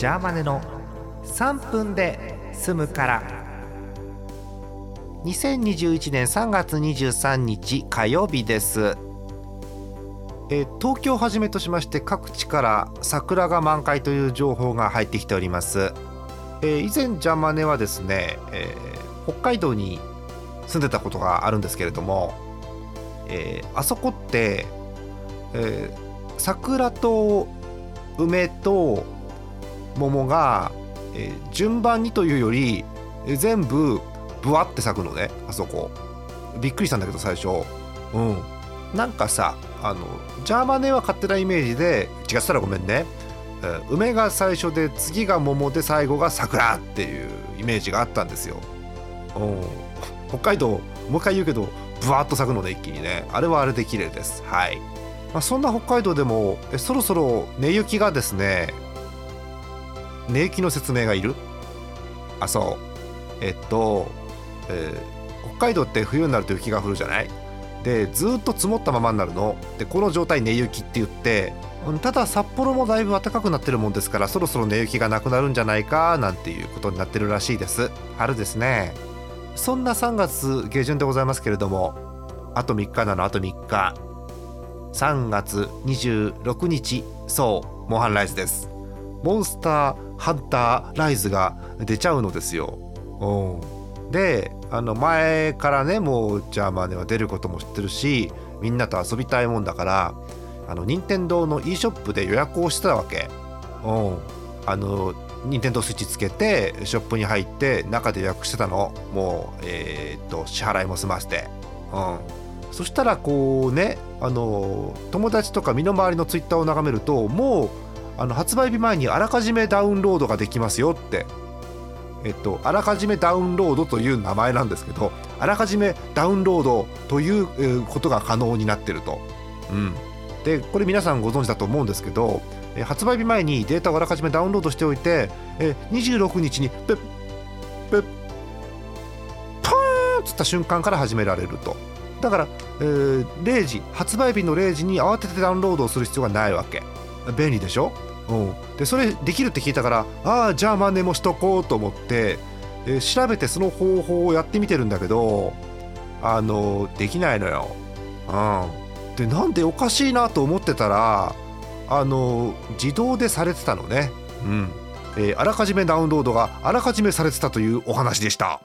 ジャーマネの3分で済むから。2021年3月23日火曜日です。えー東京をはじめとしまして各地から桜が満開という情報が入ってきております、えー以前ジャーマネはですね、えー北海道に住んでたことがあるんですけれども、えーあそこって、えー桜と梅と桃が、えー順番にというよりえー全部ブワって咲くのねあそこ。びっくりしたんだけど最初。うん。なんかさあのジャーマネは勝手なイメージで違ってたらごめんね、えー梅が最初で次が桃で最後が桜っていうイメージがあったんですよ、うん、北海道もう一回言うけどブワーッと咲くのね一気にね。あれはあれで綺麗です。はい、まあ、そんな北海道でもえそろそろ根雪がですね根雪の説明がいる？あそう。えっと、えー北海道って冬になると雪が降るじゃない？でずっと積もったままになるの。でこの状態根雪って言ってただ札幌もだいぶ暖かくなってるもんですからそろそろ根雪がなくなるんじゃないか？なんていうことになってるらしいです。春ですね。そんな3月下旬でございますけれどもあと3日なの？あと3日。3月26日。そう。モンハンライズです。モンスターハンターライズが出ちゃうのですよ。うん、であの前からねもうジャーマネは出ることも知ってるしみんなと遊びたいもんだからあの任天堂の e ショップで予約をしてたわけ。うん、あの任天堂スイッチつけてショップに入って中で予約してたのもうえーっと支払いも済ませて。うんそしたらこうねあの友達とか身の回りのツイッターを眺めるともうあの発売日前にあらかじめダウンロードができますよって、えっと、あらかじめダウンロードという名前なんですけどあらかじめダウンロードということが可能になってると。うん、でこれ皆さんご存知だと思うんですけどえ発売日前にデータをあらかじめダウンロードしておいてえ26日にペッペッパーンっつった瞬間から始められると。だから、えー0時発売日の0時に慌ててダウンロードをする必要がないわけ便利でしょ、うん、でそれできるって聞いたからああじゃあマネもしとこうと思って、えー調べてその方法をやってみてるんだけどあのできないのよ、うん、でなんでおかしいなと思ってたらあの自動でされてたのね、うん。えーあらかじめダウンロードがあらかじめされてたというお話でした。